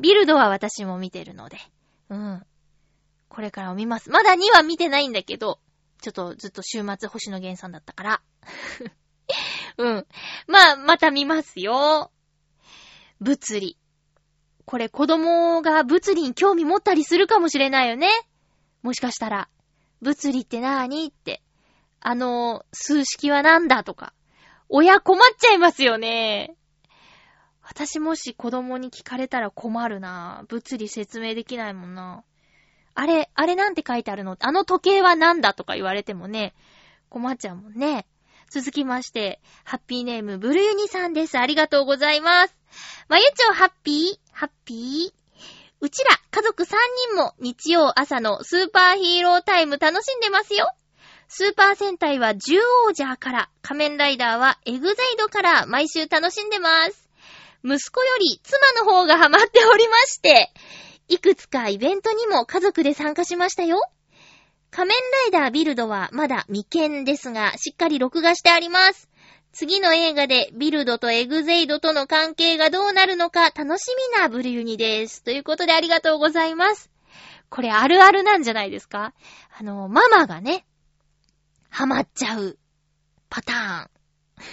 ビルドは私も見てるので。うん。これからも見ます。まだ2は見てないんだけど、ちょっとずっと週末星野源さんだったから。[LAUGHS] うん。まあ、また見ますよ。物理。これ子供が物理に興味持ったりするかもしれないよね。もしかしたら。物理ってなーにって。あの、数式はなんだとか。親困っちゃいますよね。私もし子供に聞かれたら困るな。物理説明できないもんな。あれ、あれなんて書いてあるの？あの時計はなんだとか言われてもね、困っちゃうもんね。続きまして、ハッピーネーム、ブルユニさんです。ありがとうございます。まゆちょハッピー？ハッピー？うちら家族3人も日曜朝のスーパーヒーロータイム楽しんでますよ。スーパー戦隊は獣王者から、仮面ライダーはエグゼイドから毎週楽しんでます。息子より妻の方がハマっておりまして、いくつかイベントにも家族で参加しましたよ。仮面ライダービルドはまだ未見ですが、しっかり録画してあります。次の映画でビルドとエグゼイドとの関係がどうなるのか楽しみなブルユニです。ということでありがとうございます。これあるあるなんじゃないですか？あの、ママがね、ハマっちゃうパタ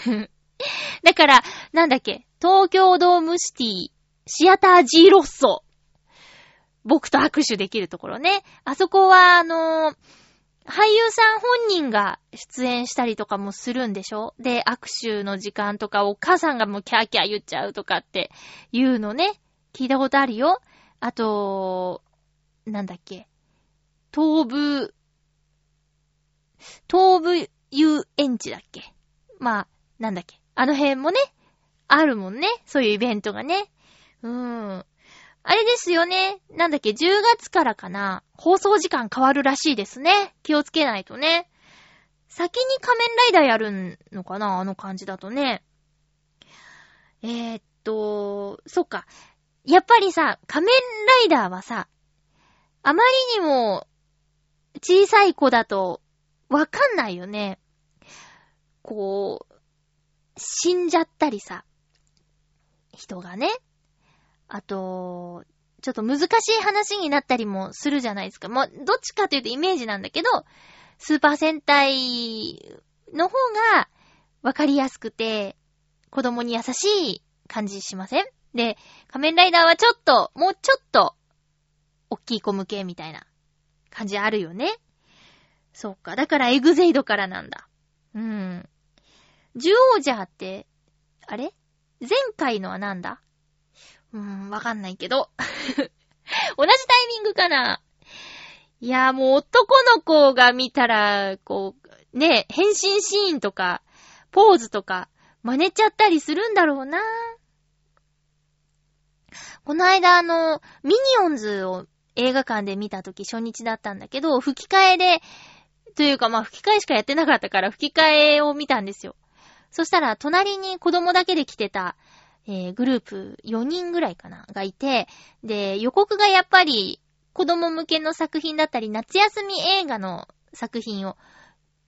ーン。[LAUGHS] だから、なんだっけ、東京ドームシティ、シアター G ロッソ。僕と握手できるところね。あそこは、あのー俳優さん本人が出演したりとかもするんでしょ？で、握手の時間とかお母さんがもうキャーキャー言っちゃうとかっていうのね。聞いたことあるよ。あと、なんだっけ？東部、東部遊園地だっけ？まあ、なんだっけ？あの辺もね、あるもんね。そういうイベントがね。うーん。あれですよね。なんだっけ、10月からかな。放送時間変わるらしいですね。気をつけないとね。先に仮面ライダーやるのかな？あの感じだとね。えー、っと、そっか。やっぱりさ、仮面ライダーはさ、あまりにも小さい子だとわかんないよね。こう、死んじゃったりさ、人がね。あと、ちょっと難しい話になったりもするじゃないですか。もう、どっちかというとイメージなんだけど、スーパー戦隊の方がわかりやすくて、子供に優しい感じしません？で、仮面ライダーはちょっと、もうちょっと、大きい子向けみたいな感じあるよね。そうか。だからエグゼイドからなんだ。うん。獣王者って、あれ？前回のはなんだ？うーん、わかんないけど。[LAUGHS] 同じタイミングかないやーもう男の子が見たら、こう、ね、変身シーンとか、ポーズとか、真似ちゃったりするんだろうなこの間あの、ミニオンズを映画館で見たとき初日だったんだけど、吹き替えで、というかまあ吹き替えしかやってなかったから吹き替えを見たんですよ。そしたら隣に子供だけで来てた、えー、グループ4人ぐらいかな、がいて、で、予告がやっぱり子供向けの作品だったり、夏休み映画の作品を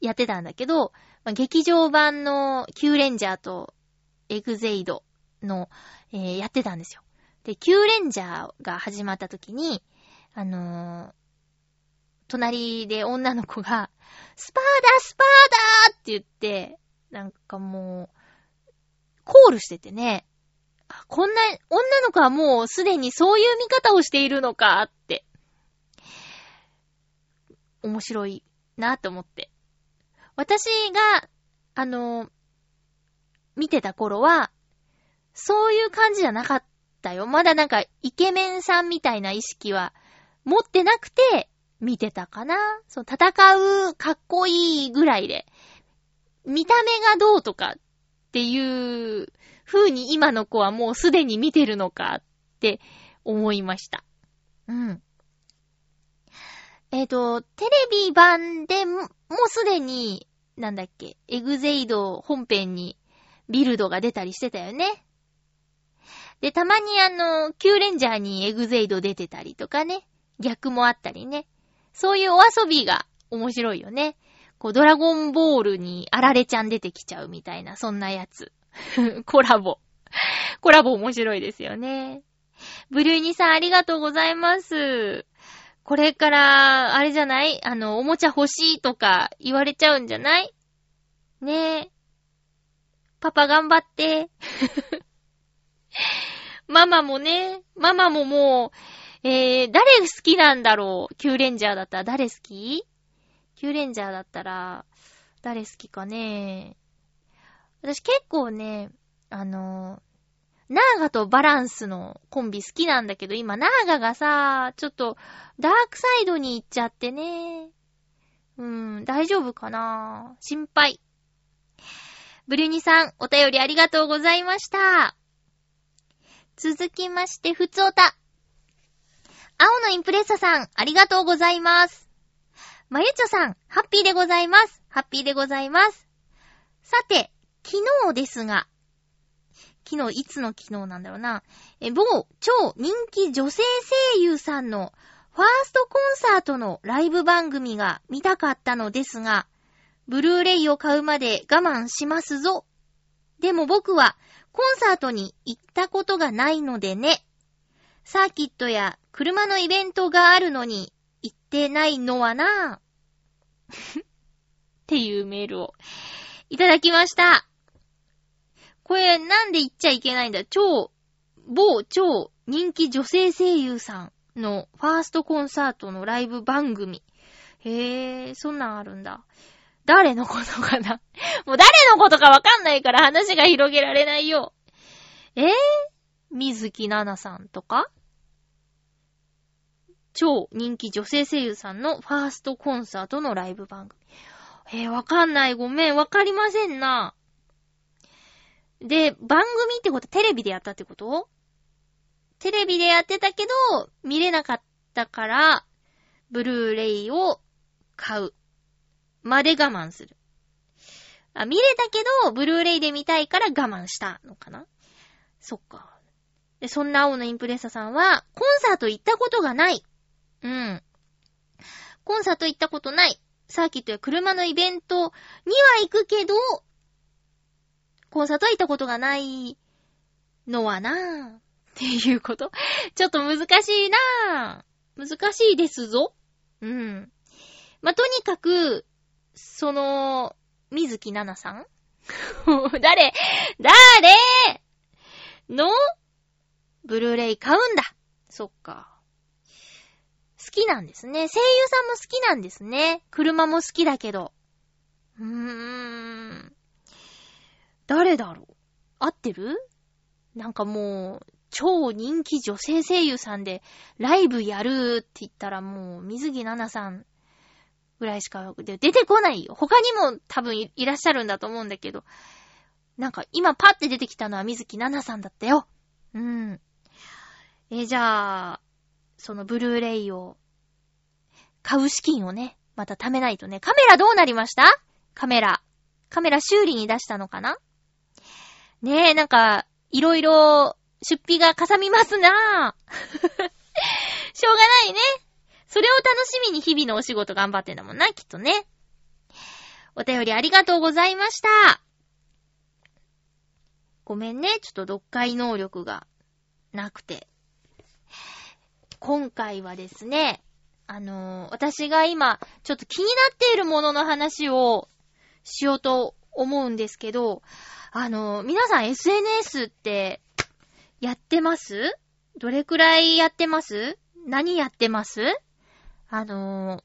やってたんだけど、まあ、劇場版のキューレンジャーとエグゼイドの、えーやってたんですよ。で、キューレンジャーが始まった時に、あのー隣で女の子が、スパーダスパーダって言って、なんかもう、コールしててね、こんな、女の子はもうすでにそういう見方をしているのかって、面白いなと思って。私が、あの、見てた頃は、そういう感じじゃなかったよ。まだなんか、イケメンさんみたいな意識は持ってなくて、見てたかな？そう、戦うかっこいいぐらいで、見た目がどうとかっていう風に今の子はもうすでに見てるのかって思いました。うん。えっ、と、テレビ版でも、もうすでに、なんだっけ、エグゼイド本編にビルドが出たりしてたよね。で、たまにあの、キューレンジャーにエグゼイド出てたりとかね。逆もあったりね。そういうお遊びが面白いよね。こう、ドラゴンボールにあられちゃん出てきちゃうみたいな、そんなやつ。[LAUGHS] コラボ。[LAUGHS] コラボ面白いですよね。ブルーニさんありがとうございます。これから、あれじゃない？あの、おもちゃ欲しいとか言われちゃうんじゃない？ねえ。パパ頑張って。[LAUGHS] ママもね、ママももう、えー、誰好きなんだろう？キューレンジャーだったら誰好き？キューレンジャーだったら、誰好きかね？私結構ね、あの、ナーガとバランスのコンビ好きなんだけど、今ナーガがさ、ちょっとダークサイドに行っちゃってね。うん、大丈夫かな？心配。ブリュニさん、お便りありがとうございました。続きまして、ふつおた。青のインプレッサさん、ありがとうございます。まゆちょさん、ハッピーでございます。ハッピーでございます。さて、昨日ですが、昨日、いつの昨日なんだろうな。え、某超人気女性声優さんのファーストコンサートのライブ番組が見たかったのですが、ブルーレイを買うまで我慢しますぞ。でも僕はコンサートに行ったことがないのでね。サーキットや車のイベントがあるのに行ってないのはなぁ。[LAUGHS] っていうメールをいただきました。これなんで言っちゃいけないんだ？超、某超人気女性声優さんのファーストコンサートのライブ番組。へー、そんなんあるんだ。誰のことかな？[LAUGHS] もう誰のことかわかんないから話が広げられないよ。えぇー、水木奈々さんとか？超人気女性声優さんのファーストコンサートのライブ番組。えー、わかんない。ごめん。わかりませんな。で、番組ってことテレビでやったってこと？テレビでやってたけど、見れなかったから、ブルーレイを買う。まで我慢する。あ、見れたけど、ブルーレイで見たいから我慢したのかな？そっか。で、そんな青のインプレッサさんは、コンサート行ったことがない。うん。コンサート行ったことない。サーキットや車のイベントには行くけど、コンサート行ったことがないのはなぁ。っていうことちょっと難しいなぁ。難しいですぞ。うん。まあ、とにかく、その、水木奈々さん？[LAUGHS] 誰？誰？のブルーレイ買うんだ。そっか。好きなんですね。声優さんも好きなんですね。車も好きだけど。うーん。誰だろう合ってる？なんかもう、超人気女性声優さんでライブやるって言ったらもう、水木奈々さんぐらいしか出てこないよ。他にも多分いらっしゃるんだと思うんだけど。なんか今パッて出てきたのは水木奈々さんだったよ。うん。え、じゃあ、そのブルーレイを買う資金をね、また貯めないとね。カメラどうなりました？カメラ。カメラ修理に出したのかな？ねえ、なんか、いろいろ出費がかさみますなぁ。[LAUGHS] しょうがないね。それを楽しみに日々のお仕事頑張ってんだもんな、きっとね。お便りありがとうございました。ごめんね、ちょっと読解能力がなくて。今回はですね、あのー私が今、ちょっと気になっているものの話をしようと思うんですけど、あの、皆さん SNS ってやってます？どれくらいやってます？何やってます？あの、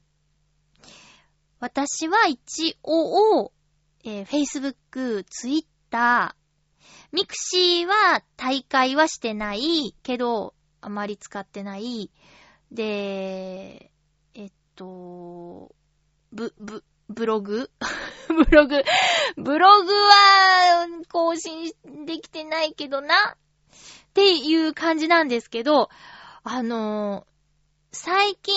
私は一応、えー、Facebook、Twitter、 mixiは退会はしてないけど、あまり使ってない。で、と、ブ、ブ、ブログ？[LAUGHS] ブログ。ブログは更新できてないけどな？っていう感じなんですけど、あの最近、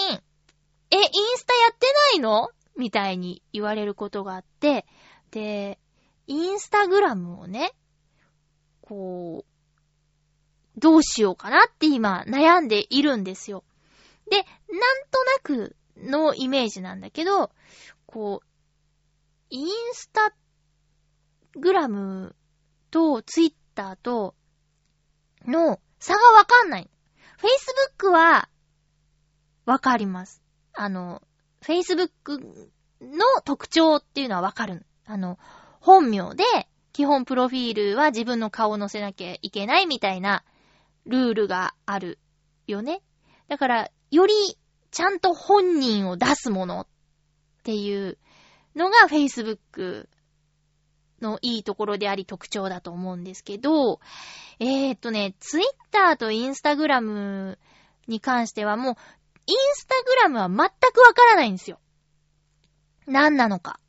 え、インスタやってないの？みたいに言われることがあって、で、インスタグラムをね、こう、どうしようかなって今悩んでいるんですよ。で、なんとなくのイメージなんだけど、こう、インスタグラムとツイッターとの差がわかんない。Facebook はわかります。あの、Facebook の特徴っていうのはわかる。あの、本名で基本プロフィールは自分の顔を載せなきゃいけないみたいなルールがあるよね。だから、よりちゃんと本人を出すものっていうのが Facebook のいいところであり特徴だと思うんですけど、えーっとね、Twitter と Instagram に関してはもう、インスタグラムは全くわからないんですよ。何なのか。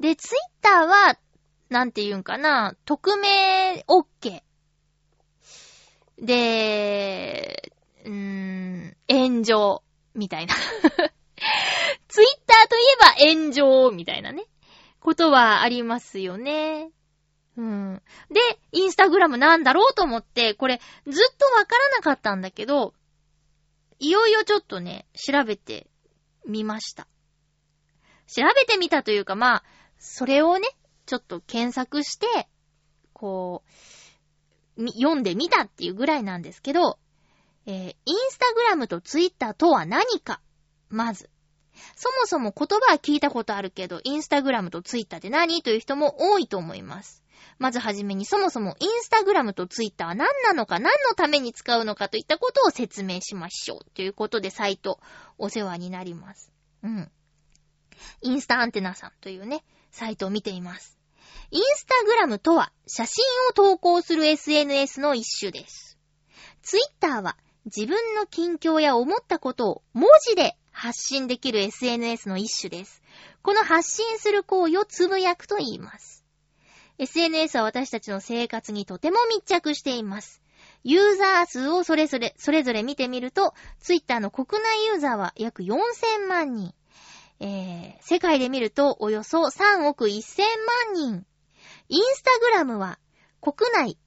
で、Twitter は、なんて言うんかな、匿名 OK。で、うーん、炎上、みたいな。[LAUGHS] ツイッターといえば炎上、みたいなね。ことはありますよね。うん。で、インスタグラムなんだろうと思って、これずっとわからなかったんだけど、いよいよちょっとね、調べてみました。調べてみたというか、まあ、それをね、ちょっと検索して、こう、読んでみたっていうぐらいなんですけど、えー、インスタグラムとツイッターとは何か？まず。そもそも言葉は聞いたことあるけど、インスタグラムとツイッターって何？という人も多いと思います。まずはじめにそもそもインスタグラムとツイッターは何なのか何のために使うのかといったことを説明しましょう。ということでサイトお世話になります。うん。インスタアンテナさんというね、サイトを見ています。インスタグラムとは写真を投稿する SNS の一種です。ツイッターは自分の近況や思ったことを文字で発信できる SNS の一種です。この発信する行為をつぶやくと言います。SNS は私たちの生活にとても密着しています。ユーザー数をそれぞれ、それぞれ見てみると、ツイッターの国内ユーザーは約4000万人。えー、世界で見るとおよそ3億1000万人。インスタグラムは国内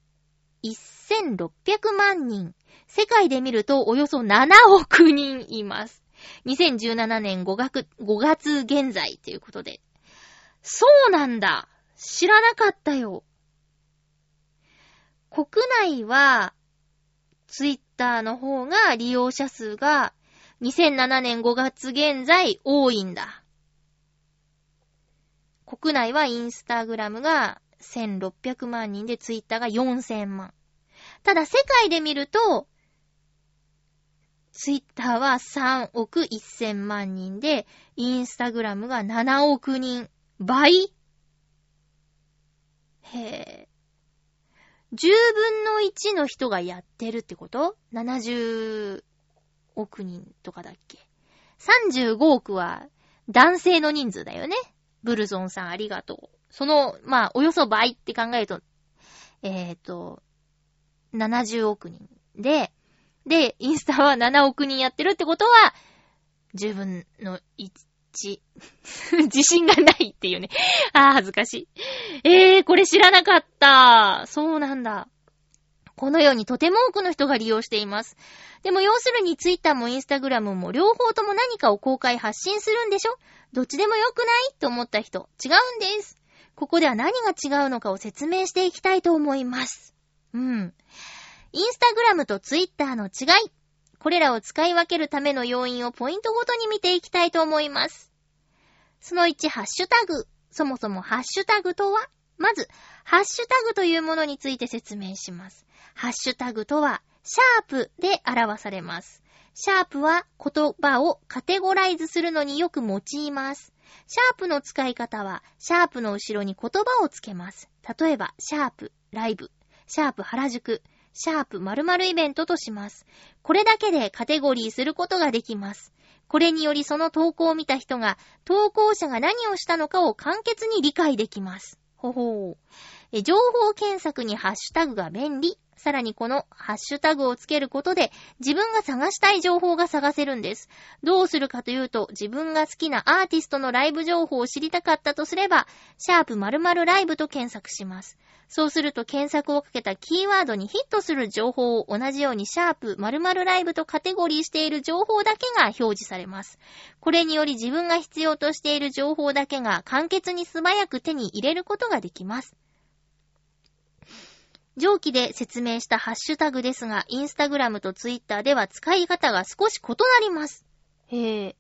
1600万人。世界で見るとおよそ7億人います。2017年5月 ,5 月現在ということで。そうなんだ。知らなかったよ。国内は、ツイッターの方が利用者数が2007年5月現在多いんだ。国内はインスタグラムが1600万人でツイッターが4000万。ただ世界で見ると、ツイッターは3億1000万人で、インスタグラムが7億人。倍？へえ。10分の1の人がやってるってこと ?70 億人とかだっけ ?35 億は男性の人数だよね。ブルゾンさんありがとう。その、まあ、およそ倍って考えると、えっ、と、70億人で、で、インスタは7億人やってるってことは、10分の1。[LAUGHS] 自信がないっていうね。あー、恥ずかしい。えー、これ知らなかった。そうなんだ。このようにとても多くの人が利用しています。でも要するにツイッターもインスタグラムも両方とも何かを公開発信するんでしょ？どっちでもよくないと思った人、違うんです。ここでは何が違うのかを説明していきたいと思います。うん。インスタグラムとツイッターの違い。これらを使い分けるための要因をポイントごとに見ていきたいと思います。その1、ハッシュタグ。そもそもハッシュタグとは、まず、ハッシュタグというものについて説明します。ハッシュタグとは、シャープで表されます。シャープは言葉をカテゴライズするのによく用います。シャープの使い方は、シャープの後ろに言葉をつけます。例えば、シャープ、ライブ、シャープ原宿、シャープ〇〇イベントとします。これだけでカテゴリーすることができます。これによりその投稿を見た人が、投稿者が何をしたのかを簡潔に理解できます。ほほう。情報検索にハッシュタグが便利。さらにこのハッシュタグをつけることで自分が探したい情報が探せるんです。どうするかというと自分が好きなアーティストのライブ情報を知りたかったとすれば、シャープ〇〇ライブと検索します。そうすると検索をかけたキーワードにヒットする情報を同じようにシャープ〇〇ライブとカテゴリーしている情報だけが表示されます。これにより自分が必要としている情報だけが簡潔に素早く手に入れることができます。上記で説明したハッシュタグですが、インスタグラムとツイッターでは使い方が少し異なります。へえ。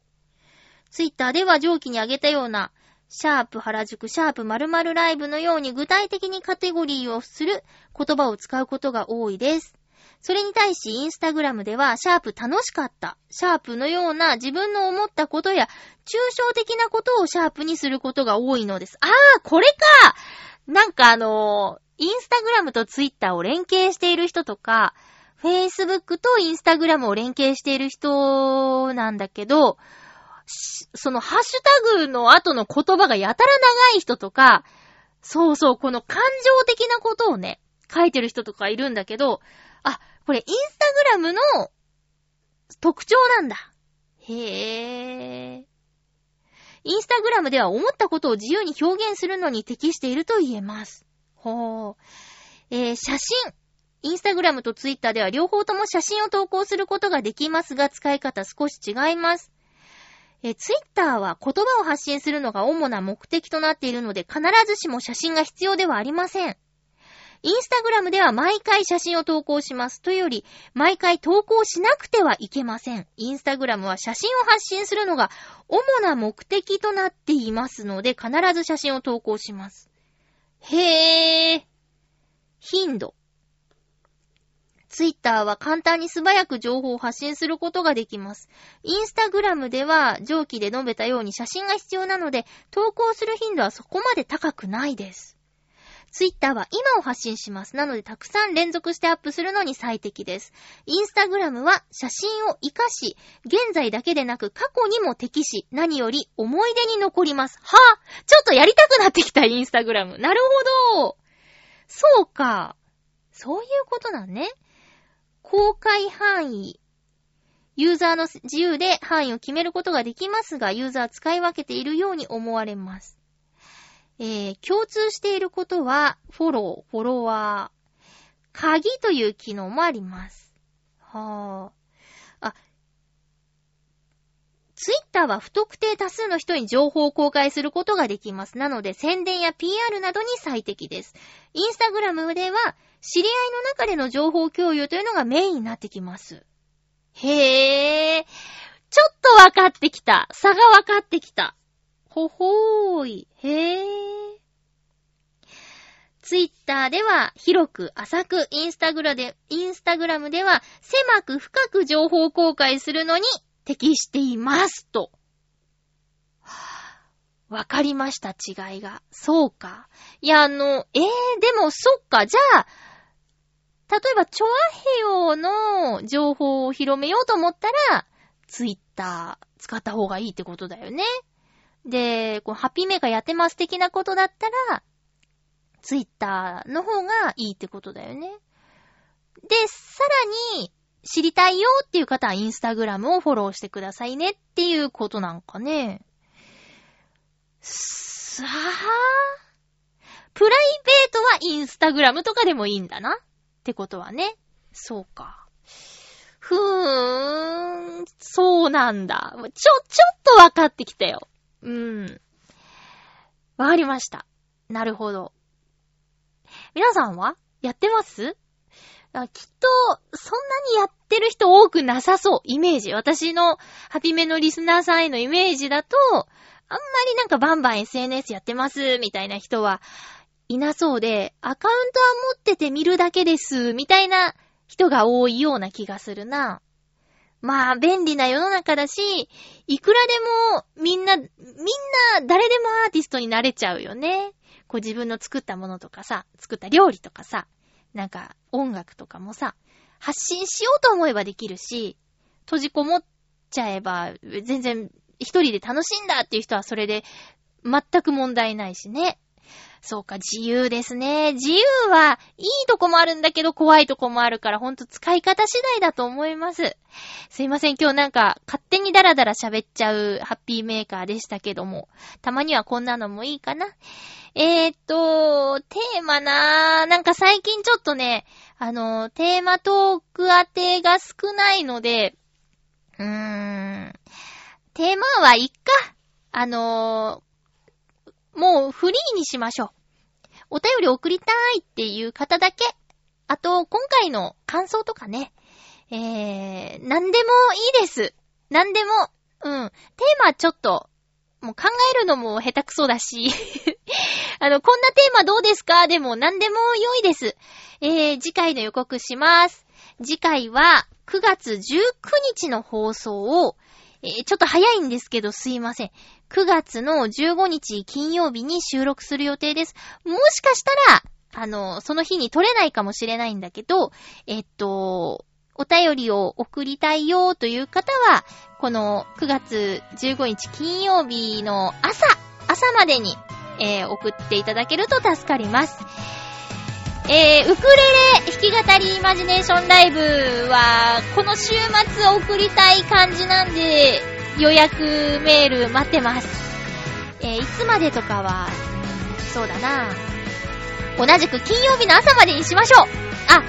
ツイッターでは上記に挙げたような、シャープ原宿、シャープ〇〇ライブのように具体的にカテゴリーをする言葉を使うことが多いです。それに対し、インスタグラムでは、シャープ楽しかった、シャープのような自分の思ったことや、抽象的なことをシャープにすることが多いのです。あー、これかなんかあのーインスタグラムとツイッターを連携している人とか、フェイスブックとインスタグラムを連携している人なんだけど、そのハッシュタグの後の言葉がやたら長い人とか、そうそう、この感情的なことをね、書いてる人とかいるんだけど、あ、これインスタグラムの特徴なんだ。へー。インスタグラムでは思ったことを自由に表現するのに適していると言えます。ほう。えー、写真。インスタグラムとツイッターでは両方とも写真を投稿することができますが、使い方少し違います。え、ツイッターは言葉を発信するのが主な目的となっているので、必ずしも写真が必要ではありません。インスタグラムでは毎回写真を投稿します。というより、毎回投稿しなくてはいけません。インスタグラムは写真を発信するのが主な目的となっていますので、必ず写真を投稿します。へぇー。頻度。ツイッターは簡単に素早く情報を発信することができます。インスタグラムでは上記で述べたように写真が必要なので、投稿する頻度はそこまで高くないです。ツイッターは今を発信します。なのでたくさん連続してアップするのに最適です。インスタグラムは写真を活かし、現在だけでなく過去にも適し、何より思い出に残ります。はぁ、ちょっとやりたくなってきた、インスタグラム。なるほど。そうか。そういうことなんね。公開範囲。ユーザーの自由で範囲を決めることができますが、ユーザー使い分けているように思われます。えー、共通していることは、フォロー、フォロワー、鍵という機能もあります。はあ。あ、ツイッターは不特定多数の人に情報を公開することができます。なので、宣伝や PR などに最適です。インスタグラムでは、知り合いの中での情報共有というのがメインになってきます。へぇー。ちょっと分かってきた。差が分かってきた。ほほーい。へぇー。ツイッターでは広く浅く、インスタグラで、インスタグラムでは狭く深く情報公開するのに適しています。と。わかりました、違いが。そうか。いや、あの、えー、でも、そっか、じゃあ、例えば、チョアヘヨの情報を広めようと思ったら、ツイッター使った方がいいってことだよね。で、こうハピメーカーやってます的なことだったら、ツイッターの方がいいってことだよね。で、さらに、知りたいよっていう方はインスタグラムをフォローしてくださいねっていうことなんかね。さあ、プライベートはインスタグラムとかでもいいんだなってことはね。そうか。ふーん、そうなんだ。ちょ、ちょっとわかってきたよ。うん。わかりました。なるほど。皆さんはやってます？きっと、そんなにやってる人多くなさそう。イメージ。私のハピメのリスナーさんへのイメージだと、あんまりなんかバンバン SNS やってます、みたいな人は、いなそうで、アカウントは持ってて見るだけです、みたいな人が多いような気がするな。まあ、便利な世の中だし、いくらでも、みんな、みんな、誰でもアーティストになれちゃうよね。こう自分の作ったものとかさ、作った料理とかさ、なんか音楽とかもさ、発信しようと思えばできるし、閉じこもっちゃえば、全然一人で楽しんだっていう人はそれで全く問題ないしね。そうか、自由ですね。自由はいいとこもあるんだけど怖いとこもあるからほんと使い方次第だと思います。すいません、今日なんか勝手にダラダラ喋っちゃうハッピーメーカーでしたけども、たまにはこんなのもいいかな。えーっと、テーマなぁ。なんか最近ちょっとね、あの、テーマトーク当てが少ないので、うーん、テーマはいっか。あのもうフリーにしましょう。お便り送りたいっていう方だけ。あと、今回の感想とかね。えー、なんでもいいです。なんでも、うん。テーマちょっと、もう考えるのも下手くそだし [LAUGHS] あの、こんなテーマどうですか？でも何でも良いです。えー、次回の予告します。次回は9月19日の放送を、えー、ちょっと早いんですけどすいません。9月の15日金曜日に収録する予定です。もしかしたら、あの、その日に撮れないかもしれないんだけど、えっと、お便りを送りたいよという方は、この9月15日金曜日の朝、朝までに、えー、送っていただけると助かります。えー、ウクレレ弾き語りイマジネーションライブは、この週末送りたい感じなんで、予約メール待ってます。えー、いつまでとかは、そうだな同じく金曜日の朝までにしましょうあ、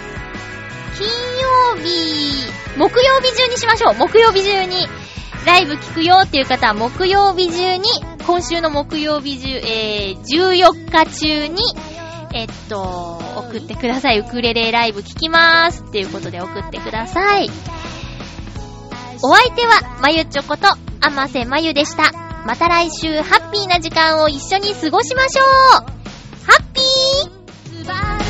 金曜日、木曜日中にしましょう木曜日中に。ライブ聞くよっていう方は木曜日中に、今週の木曜日中、えー、14日中に、えっと、送ってください。ウクレレライブ聞きまーす。っていうことで送ってください。お相手は、まゆちょこと、あませまゆでした。また来週、ハッピーな時間を一緒に過ごしましょう。ハッピー。